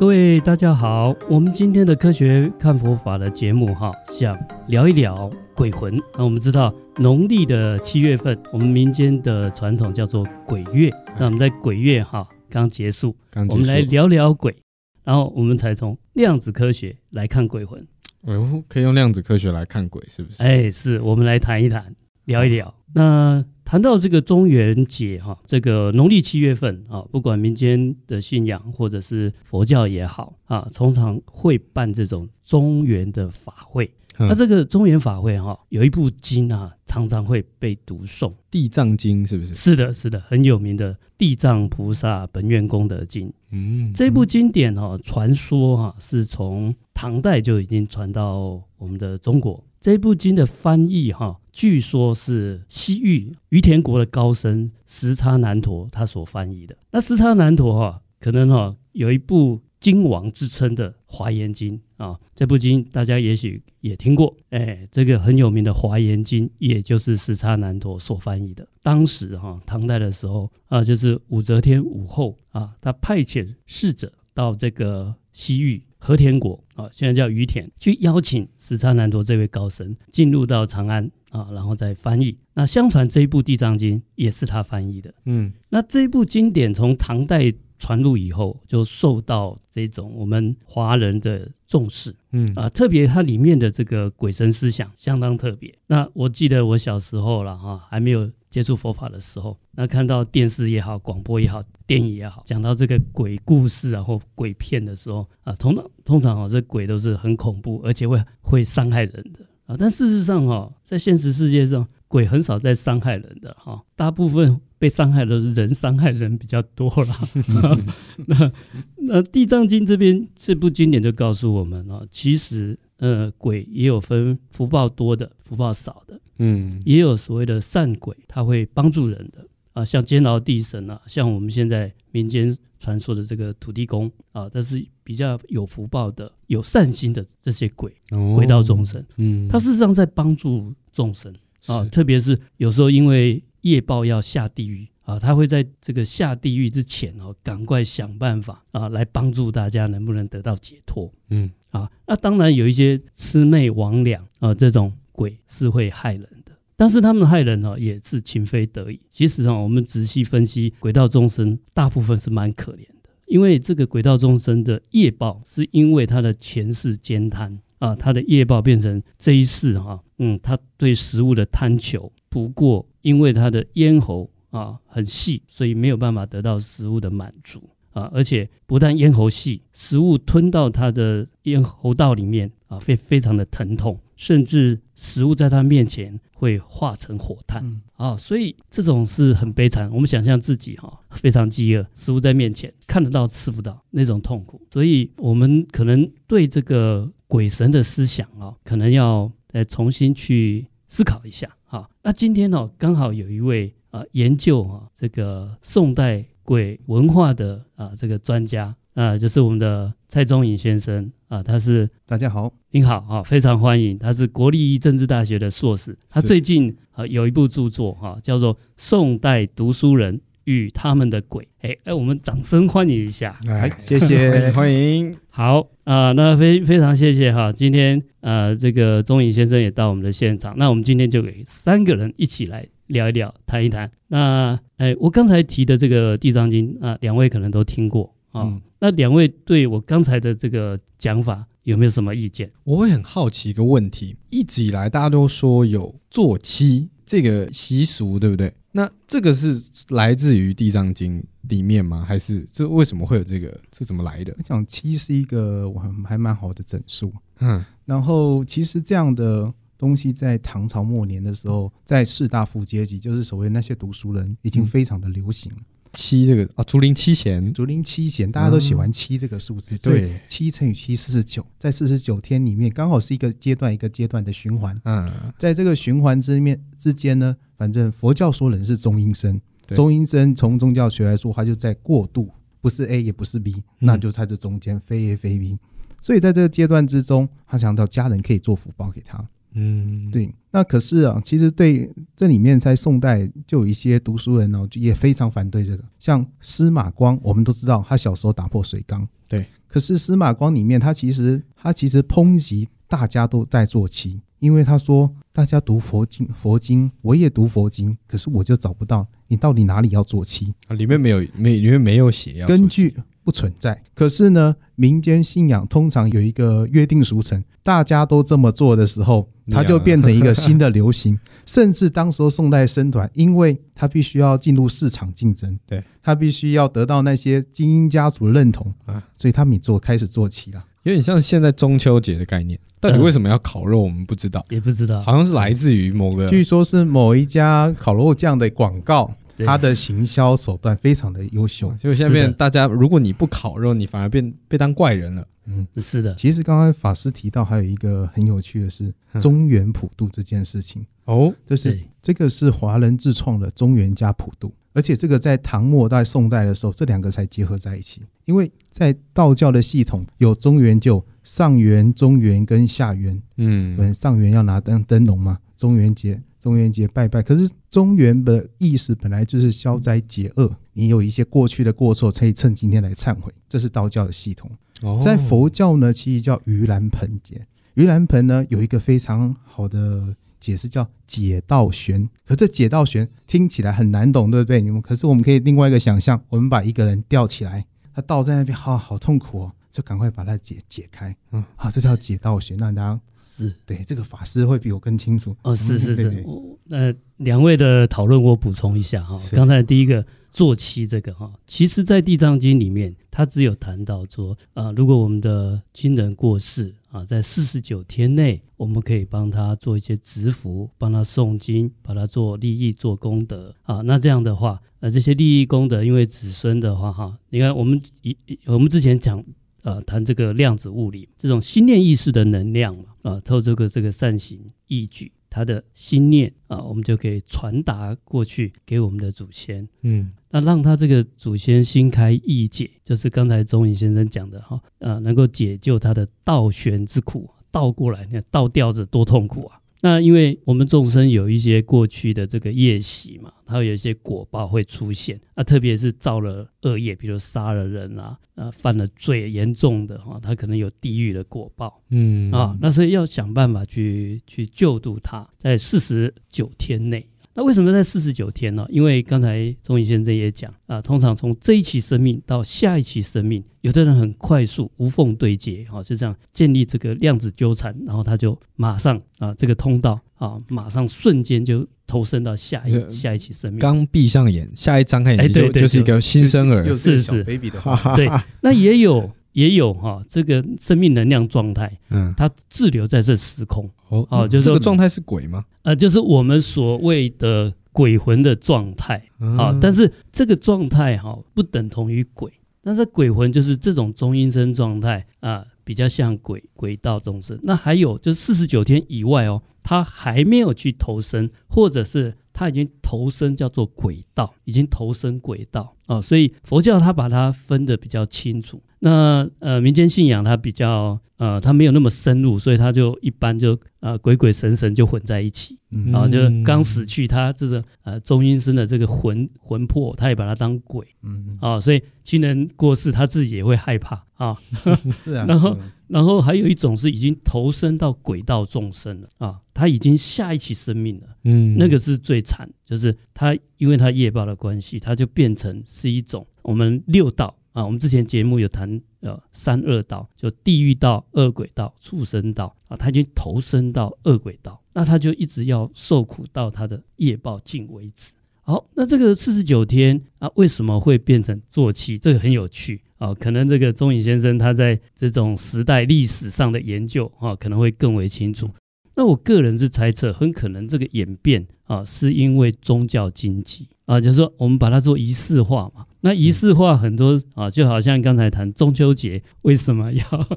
各位大家好，我们今天的科学看佛法的节目哈，想聊一聊鬼魂。那我们知道农历的七月份，我们民间的传统叫做鬼月。那我们在鬼月哈刚结束，刚结束，我们来聊聊鬼，然后我们才从量子科学来看鬼魂。哦，可以用量子科学来看鬼，是不是？哎，是我们来谈一谈，聊一聊。那谈到这个中元节哈，这个农历七月份啊，不管民间的信仰或者是佛教也好啊，通常会办这种中元的法会。那这个中原法会哈，有一部经啊，常常会被读诵，《地藏经》是不是？是的，是的，很有名的《地藏菩萨本愿功德经》。嗯，这部经典哈，传说哈，是从唐代就已经传到我们的中国。这部经的翻译哈。据说是西域于田国的高僧时叉难陀他所翻译的。那时叉难陀哈，可能哈有一部经王之称的《华严经》啊，这部经大家也许也听过。哎，这个很有名的《华严经》，也就是时叉难陀所翻译的。当时哈唐代的时候啊，就是武则天武后啊，他派遣使者到这个西域。和田国啊，现在叫于田，去邀请死叉南陀这位高僧进入到长安啊，然后再翻译。那相传这一部《地藏经》也是他翻译的。嗯，那这一部经典从唐代传入以后，就受到这种我们华人的重视。嗯啊，特别它里面的这个鬼神思想相当特别。那我记得我小时候了哈，还没有。接触佛法的时候，那看到电视也好，广播也好，电影也好，讲到这个鬼故事啊或鬼片的时候啊，通常通常哦，这鬼都是很恐怖，而且会会伤害人的啊。但事实上哈，在现实世界上，鬼很少在伤害人的哈，大部分被伤害的是人伤害人比较多啦。那那《地藏经》这边这部经典就告诉我们啊，其实呃，鬼也有分福报多的，福报少的。嗯，也有所谓的善鬼，他会帮助人的啊，像监牢地神啊，像我们现在民间传说的这个土地公啊，这是比较有福报的、有善心的这些鬼，哦、鬼道众生。嗯，他事实上在帮助众生啊，特别是有时候因为业报要下地狱啊，他会在这个下地狱之前哦，赶快想办法啊，来帮助大家能不能得到解脱。嗯，啊，那当然有一些魑魅魍魉啊这种。鬼是会害人的，但是他们害人哦，也是情非得已。其实啊，我们仔细分析，鬼道众生大部分是蛮可怜的，因为这个鬼道众生的业报，是因为他的前世兼贪啊，他的业报变成这一世哈，嗯，他对食物的贪求，不过因为他的咽喉啊很细，所以没有办法得到食物的满足啊，而且不但咽喉细，食物吞到他的咽喉道里面啊，会非常的疼痛。甚至食物在他面前会化成火炭啊、所以这种是很悲惨。我们想象自己哈、哦、非常饥饿，食物在面前看得到吃不到那种痛苦，所以我们可能对这个鬼神的思想啊、哦，可能要再重新去思考一下。好，那今天呢、哦，刚好有一位啊研究啊这个宋代鬼文化的啊这个专家。啊，就是我们的蔡宗颖先生啊，他是大家好，您好啊，非常欢迎。他是国立政治大学的硕士，他最近啊有一部著作哈、啊，叫做《宋代读书人与他们的鬼》。哎哎，我们掌声欢迎一下，来，谢谢，欢迎。好啊，那非非常谢谢哈、啊，今天呃、啊、这个宗颖先生也到我们的现场，那我们今天就给三个人一起来聊一聊，谈一谈。那哎，我刚才提的这个《地藏经》啊，两位可能都听过啊。嗯那两位对我刚才的这个讲法有没有什么意见？我会很好奇一个问题，一直以来大家都说有做妻这个习俗，对不对？那这个是来自于《地藏经》里面吗？还是这为什么会有这个？是怎么来的？我讲七是一个我还还蛮好的整数，嗯，然后其实这样的东西在唐朝末年的时候，在士大夫阶级，就是所谓那些读书人，已经非常的流行。嗯七这个啊，竹林七贤，竹林七贤，大家都喜欢七这个数字。嗯、对，七乘以七四十九，在四十九天里面，刚好是一个阶段一个阶段的循环。嗯，在这个循环之面之间呢，反正佛教说人是中阴身，中阴身从宗教学来说，它就在过渡，不是 A 也不是 B，、嗯、那就在这中间，非 A 非 B。所以在这个阶段之中，他想到家人可以做福报给他。嗯，对，那可是啊，其实对这里面在宋代就有一些读书人哦，也非常反对这个。像司马光，我们都知道他小时候打破水缸，对，可是司马光里面，他其实他其实抨击大家都在做棋，因为他说大家读佛经，佛经我也读佛经，可是我就找不到你到底哪里要做棋啊？里面没有，没里面没有写要根据。不存在。可是呢，民间信仰通常有一个约定俗成，大家都这么做的时候，它就变成一个新的流行。甚至当时候宋代僧团，因为他必须要进入市场竞争，对，他必须要得到那些精英家族认同啊，所以他们做开始做起了。有点像现在中秋节的概念，到底为什么要烤肉？我们不知道，也不知道，好像是来自于某个，据说是某一家烤肉酱的广告。他的行销手段非常的优秀，就下面大家，如果你不烤肉，你反而变被当怪人了。嗯，是的。其实刚刚法师提到还有一个很有趣的是中原普渡这件事情。哦，这是这个是华人自创的中原加普渡，而且这个在唐末代、宋代的时候，这两个才结合在一起。因为在道教的系统有中原就上元、中元跟下元，嗯，上元要拿灯灯笼嘛，中元节。中元节拜拜，可是中元的意思本来就是消灾解厄，你有一些过去的过错，可以趁今天来忏悔，这是道教的系统。在佛教呢，其实叫盂兰盆节。盂兰盆呢，有一个非常好的解释，叫解道悬。可这解道悬听起来很难懂，对不对？你们可是我们可以另外一个想象，我们把一个人吊起来，他倒在那边，好好痛苦哦，就赶快把它解解开。嗯，好，这叫解道悬，让大家。是对这个法师会比我更清楚。哦，是是是，那两位的讨论我补充一下哈，刚才第一个做七这个哈，其实在地藏经里面，他只有谈到说啊，如果我们的亲人过世啊，在四十九天内，我们可以帮他做一些植福，帮他诵经，把他做利益做功德啊，那这样的话，呃，这些利益功德，因为子孙的话哈，你看我们以我们之前讲。呃，谈这个量子物理，这种心念意识的能量嘛，啊，透过这个这个善行义举，他的心念啊，我们就可以传达过去给我们的祖先，嗯，那让他这个祖先心开意解，就是刚才宗颖先生讲的哈，呃，能够解救他的倒悬之苦，倒过来，你看倒吊着多痛苦啊。那因为我们众生有一些过去的这个业习嘛，它有一些果报会出现啊，特别是造了恶业，比如杀了人啊，啊犯了罪严重的哈，他可能有地狱的果报，嗯啊，那所以要想办法去去救度他，在四十九天内。那为什么在四十九天呢？因为刚才钟宇先生也讲啊，通常从这一期生命到下一期生命，有的人很快速无缝对接，哈，就这样建立这个量子纠缠，然后他就马上啊，这个通道啊，马上瞬间就投身到下一下一期生命。刚闭上眼，下一张开眼就就是一个新生儿，是是 baby 的话，对，那也有。也有哈，这个生命能量状态，嗯，它滞留在这时空，哦，哦，就是这个状态是鬼吗？呃，就是我们所谓的鬼魂的状态，啊，但是这个状态哈，不等同于鬼，但是鬼魂就是这种中阴身状态啊，比较像鬼鬼道众生。那还有就是四十九天以外哦，他还没有去投生，或者是他已经投生叫做鬼道，已经投生鬼道啊，所以佛教它把它分得比较清楚。那呃，民间信仰它比较呃，它没有那么深入，所以它就一般就呃鬼鬼神神就混在一起，然后、嗯、就刚死去，他这个呃中阴身的这个魂魂魄，他也把它当鬼，嗯。啊，所以亲人过世，他自己也会害怕 啊。是啊，然后然后还有一种是已经投身到鬼道众生了啊，他已经下一期生命了，嗯，那个是最惨，就是他因为他业报的关系，他就变成是一种我们六道。啊，我们之前节目有谈，呃，三恶道，就地狱道、恶鬼道、畜生道啊，他已经投身到恶鬼道，那他就一直要受苦到他的业报尽为止。好，那这个四十九天啊，为什么会变成坐骑？这个很有趣啊，可能这个宗颖先生他在这种时代历史上的研究啊，可能会更为清楚。那我个人是猜测，很可能这个演变啊，是因为宗教经济啊，就是说我们把它做仪式化嘛。那仪式化很多啊，就好像刚才谈中秋节 为什么要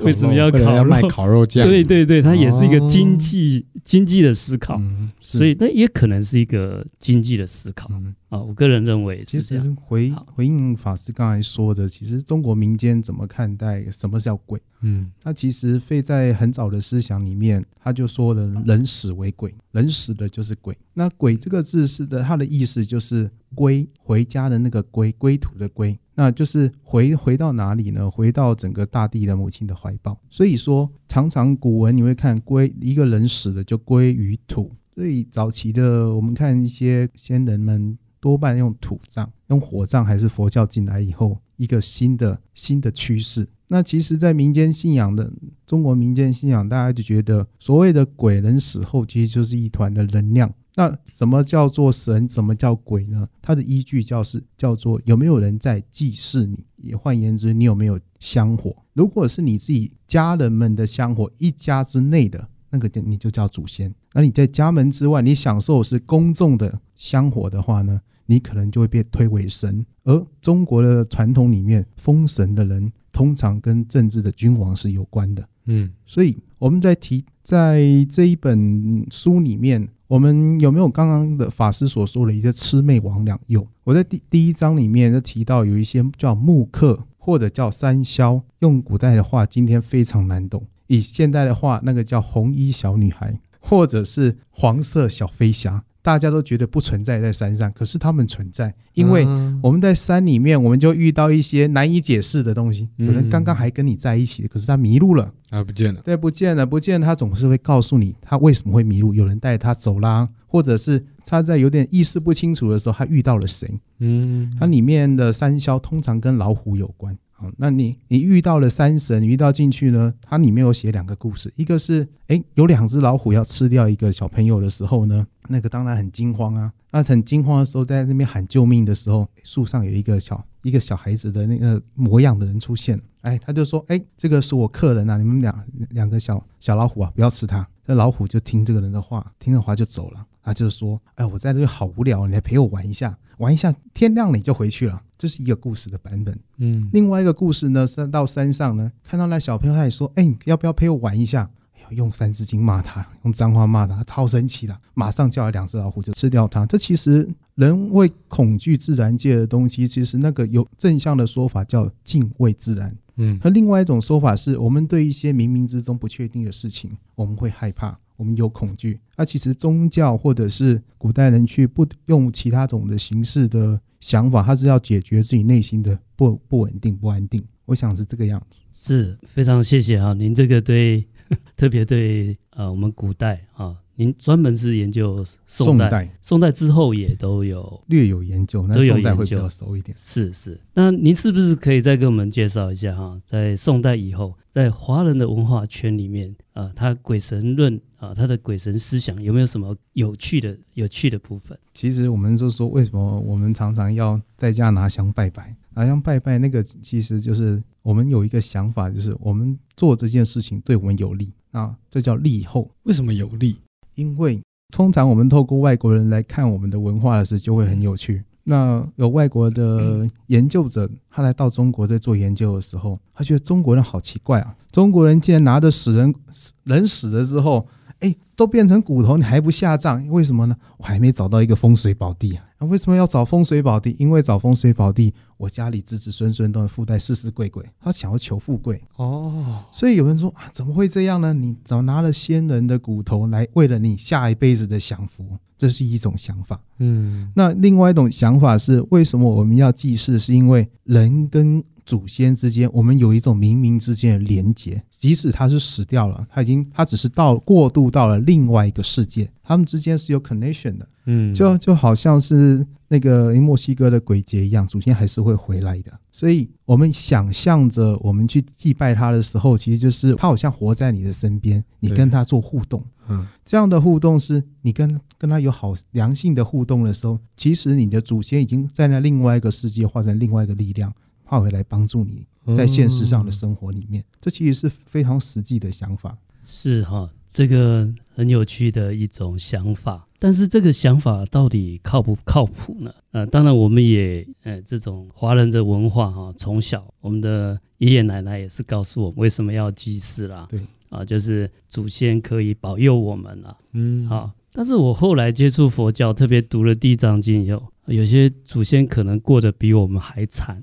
为什么要烤肉，要卖烤肉酱？对对对，它也是一个经济、哦、经济的思考，嗯、所以那也可能是一个经济的思考、嗯、啊。我个人认为是这样，其实回回应法师刚才说的，其实中国民间怎么看待什么叫鬼？嗯，他其实非在很早的思想里面，他就说了人死为鬼，人死的就是鬼。那鬼这个字是的，它的意思就是归回家的那个归归途的归。那就是回回到哪里呢？回到整个大地的母亲的怀抱。所以说，常常古文你会看归一个人死了就归于土。所以早期的我们看一些先人们多半用土葬，用火葬，还是佛教进来以后一个新的新的趋势。那其实，在民间信仰的中国民间信仰，大家就觉得所谓的鬼人死后其实就是一团的能量。那什么叫做神？什么叫鬼呢？它的依据叫是叫做有没有人在祭祀你，也换言之，你有没有香火？如果是你自己家人们的香火，一家之内的那个，你就叫祖先。那你在家门之外，你享受是公众的香火的话呢，你可能就会被推为神。而中国的传统里面，封神的人通常跟政治的君王是有关的。嗯，所以我们在提在这一本书里面。我们有没有刚刚的法师所说的一个魑魅魍魉？有，我在第第一章里面就提到有一些叫木刻或者叫三消，用古代的话，今天非常难懂；以现代的话，那个叫红衣小女孩，或者是黄色小飞侠。大家都觉得不存在在山上，可是他们存在，因为我们在山里面，我们就遇到一些难以解释的东西。有人刚刚还跟你在一起，可是他迷路了，啊，不见了。对，不见了，不见了。他总是会告诉你他为什么会迷路，有人带他走啦，或者是他在有点意识不清楚的时候，他遇到了谁？嗯，它里面的三消通常跟老虎有关。好，那你你遇到了山神，你遇到进去呢？它里面有写两个故事，一个是，哎，有两只老虎要吃掉一个小朋友的时候呢，那个当然很惊慌啊。那很惊慌的时候，在那边喊救命的时候，树上有一个小一个小孩子的那个模样的人出现，哎，他就说，哎，这个是我客人啊，你们两两个小小老虎啊，不要吃它。那老虎就听这个人的话，听了话就走了。他就说，哎，我在这里好无聊，你来陪我玩一下，玩一下，天亮了你就回去了。这是一个故事的版本，嗯，另外一个故事呢，是到山上呢，看到那小朋友，他也说，哎，你要不要陪我玩一下？哎呦，用三字经骂他，用脏话骂他，超生气的，马上叫来两只老虎就吃掉他。这其实人会恐惧自然界的东西，其实那个有正向的说法叫敬畏自然，嗯，和另外一种说法是我们对一些冥冥之中不确定的事情，我们会害怕。我们有恐惧，那其实宗教或者是古代人去不用其他种的形式的想法，他是要解决自己内心的不不稳定、不安定。我想是这个样子。是非常谢谢啊，您这个对 特别对呃我们古代啊。您专门是研究宋代，宋代，宋代之后也都有略有研究，那宋代会比较熟一点。是是，那您是不是可以再给我们介绍一下哈，在宋代以后，在华人的文化圈里面啊，他鬼神论啊，他的鬼神思想有没有什么有趣的、有趣的部分？其实我们就说，为什么我们常常要在家拿香拜拜？拿香拜拜，那个其实就是我们有一个想法，就是我们做这件事情对我们有利啊，这叫利后。为什么有利？因为通常我们透过外国人来看我们的文化的时候，就会很有趣。那有外国的研究者，他来到中国在做研究的时候，他觉得中国人好奇怪啊！中国人竟然拿着死人，人死了之后，哎，都变成骨头，你还不下葬？为什么呢？我还没找到一个风水宝地啊！那为什么要找风水宝地？因为找风水宝地，我家里子子孙孙都能富带世世贵贵。他想要求富贵哦，所以有人说啊，怎么会这样呢？你怎么拿了先人的骨头来为了你下一辈子的享福？这是一种想法。嗯，那另外一种想法是，为什么我们要祭祀？是因为人跟祖先之间，我们有一种冥冥之间的连结，即使他是死掉了，他已经他只是到过渡到了另外一个世界，他们之间是有 connection 的。嗯，就就好像是那个墨西哥的鬼节一样，祖先还是会回来的。所以，我们想象着我们去祭拜他的时候，其实就是他好像活在你的身边，你跟他做互动。嗯，这样的互动是你跟跟他有好良性的互动的时候，其实你的祖先已经在那另外一个世界化成另外一个力量，化回来帮助你在现实上的生活里面。这其实是非常实际的想法。是哈，这个很有趣的一种想法。但是这个想法到底靠不靠谱呢？呃，当然我们也呃，这种华人的文化哈，从小我们的爷爷奶奶也是告诉我们为什么要祭祀啦。对啊，就是祖先可以保佑我们啦。嗯，好。但是我后来接触佛教，特别读了《地藏经》以后，有些祖先可能过得比我们还惨。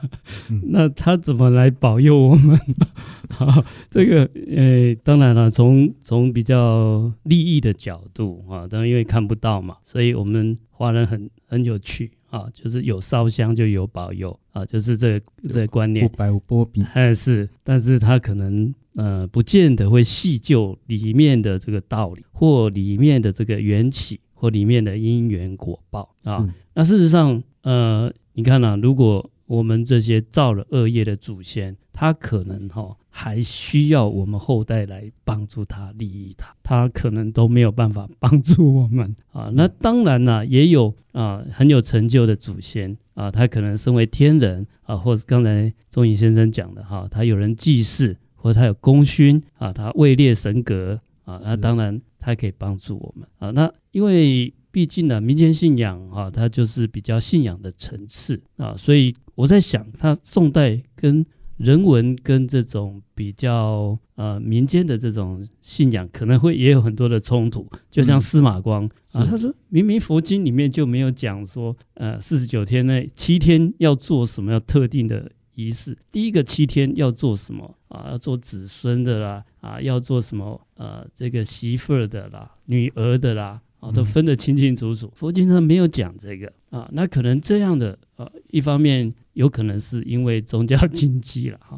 那他怎么来保佑我们？好，这个呃，当然了，从从比较利益的角度啊，当然因为看不到嘛，所以我们华人很很有趣啊，就是有烧香就有保佑啊，就是这个这个观念。不白无波比，但是，但是他可能呃，不见得会细究里面的这个道理，或里面的这个缘起，或里面的因缘果报啊。那事实上，呃，你看啊，如果我们这些造了恶业的祖先，他可能哈、哦。还需要我们后代来帮助他、利益他，他可能都没有办法帮助我们啊。那当然呢，也有啊很有成就的祖先啊，他可能身为天人啊，或者刚才钟颖先生讲的哈，他有人祭祀，或者他有功勋啊，他位列神格啊，那当然他可以帮助我们啊。那因为毕竟呢，民间信仰啊，它就是比较信仰的层次啊，所以我在想，它宋代跟人文跟这种比较呃民间的这种信仰可能会也有很多的冲突，就像司马光、嗯、啊，他说明明佛经里面就没有讲说呃四十九天内七天要做什么要特定的仪式，第一个七天要做什么啊？要做子孙的啦啊，要做什么呃这个媳妇儿的啦、女儿的啦啊，都分得清清楚楚。佛经上没有讲这个啊，那可能这样的呃一方面。有可能是因为宗教 禁忌了哈，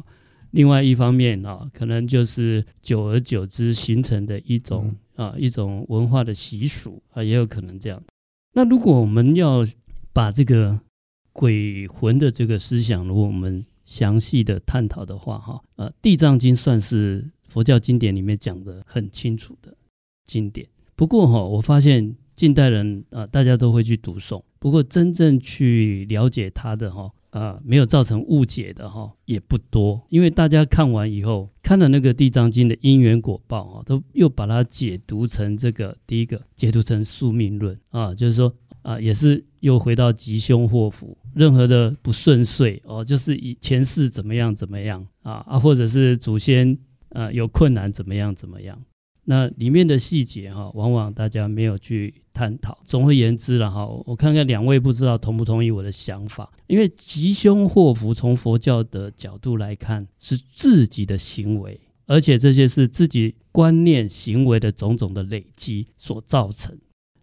另外一方面啊，可能就是久而久之形成的一种啊一种文化的习俗啊，也有可能这样。那如果我们要把这个鬼魂的这个思想，如果我们详细的探讨的话哈，呃，《地藏经》算是佛教经典里面讲的很清楚的经典。不过哈，我发现近代人啊，大家都会去读诵，不过真正去了解它的哈。啊，没有造成误解的哈，也不多，因为大家看完以后，看了那个《地藏经》的因缘果报啊，都又把它解读成这个第一个解读成宿命论啊，就是说啊，也是又回到吉凶祸福，任何的不顺遂哦，就是以前世怎么样怎么样啊啊，或者是祖先啊有困难怎么样怎么样。那里面的细节哈，往往大家没有去探讨。总而言之了哈，我看看两位不知道同不同意我的想法。因为吉凶祸福从佛教的角度来看，是自己的行为，而且这些是自己观念行为的种种的累积所造成。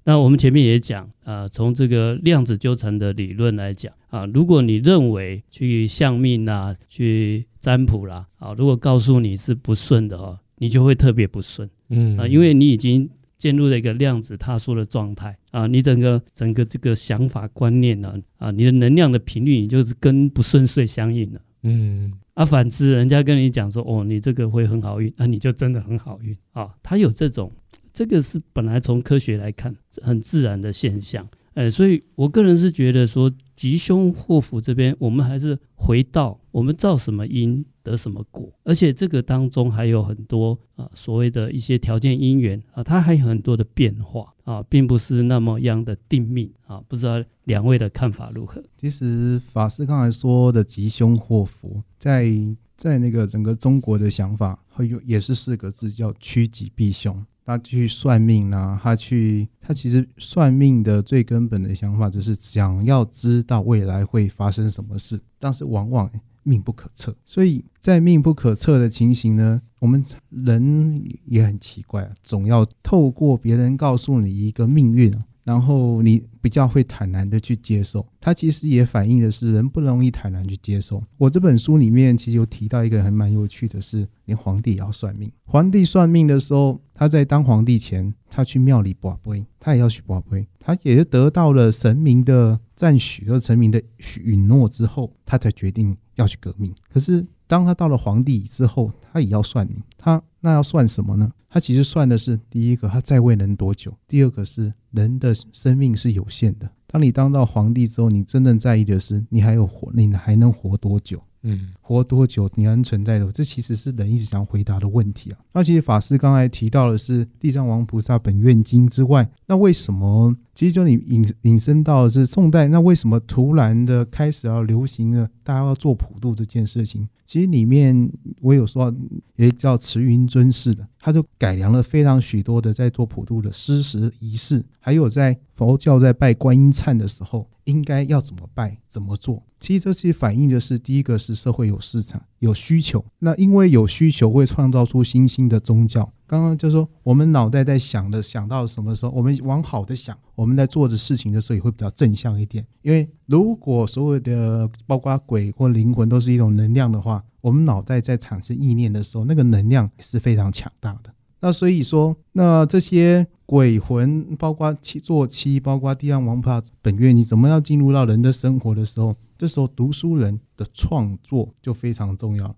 那我们前面也讲啊，从这个量子纠缠的理论来讲啊，如果你认为去相命啊、去占卜啦，啊，如果告诉你是不顺的哈。你就会特别不顺，嗯。啊，因为你已经进入了一个量子塌缩的状态啊，你整个整个这个想法观念呢啊，你的能量的频率你就是跟不顺遂相应了，嗯。啊，反之，人家跟你讲说哦，你这个会很好运，那、啊、你就真的很好运啊，他有这种，这个是本来从科学来看很自然的现象，呃，所以我个人是觉得说吉凶祸福这边，我们还是回到我们造什么因。得什么果？而且这个当中还有很多啊，所谓的一些条件因缘啊，它还有很多的变化啊，并不是那么样的定命啊。不知道两位的看法如何？其实法师刚才说的吉凶祸福，在在那个整个中国的想法，会有也是四个字，叫趋吉避凶。他去算命啊，他去他其实算命的最根本的想法就是想要知道未来会发生什么事，但是往往。命不可测，所以在命不可测的情形呢，我们人也很奇怪啊，总要透过别人告诉你一个命运，然后你比较会坦然的去接受。它其实也反映的是人不容易坦然去接受。我这本书里面其实有提到一个还蛮有趣的是，连皇帝也要算命。皇帝算命的时候，他在当皇帝前，他去庙里卜卦，他也要去卜卦，他也得到了神明的赞许和神明的许允诺之后，他才决定。要去革命，可是当他到了皇帝之后，他也要算命。他那要算什么呢？他其实算的是第一个，他在位能多久；第二个是人的生命是有限的。当你当到皇帝之后，你真正在意的是你还有活，你还能活多久？嗯，活多久你还能存在的？这其实是人一直想回答的问题啊。那其实法师刚才提到的是《地藏王菩萨本愿经》之外，那为什么？其实就你引引申到的是宋代，那为什么突然的开始要流行了？大家要做普渡这件事情？其实里面我有说，也叫慈云尊释的，他就改良了非常许多的在做普渡的施食仪式，还有在佛教在拜观音忏的时候。应该要怎么拜，怎么做？其实这些反映的是，第一个是社会有市场、有需求。那因为有需求，会创造出新兴的宗教。刚刚刚就说我们脑袋在想的想到什么时候，我们往好的想，我们在做的事情的时候也会比较正向一点。因为如果所有的包括鬼或灵魂都是一种能量的话，我们脑袋在产生意念的时候，那个能量是非常强大的。那所以说，那这些鬼魂，包括七座七，包括地藏王菩萨本愿，你怎么样进入到人的生活的时候，这时候读书人的创作就非常重要。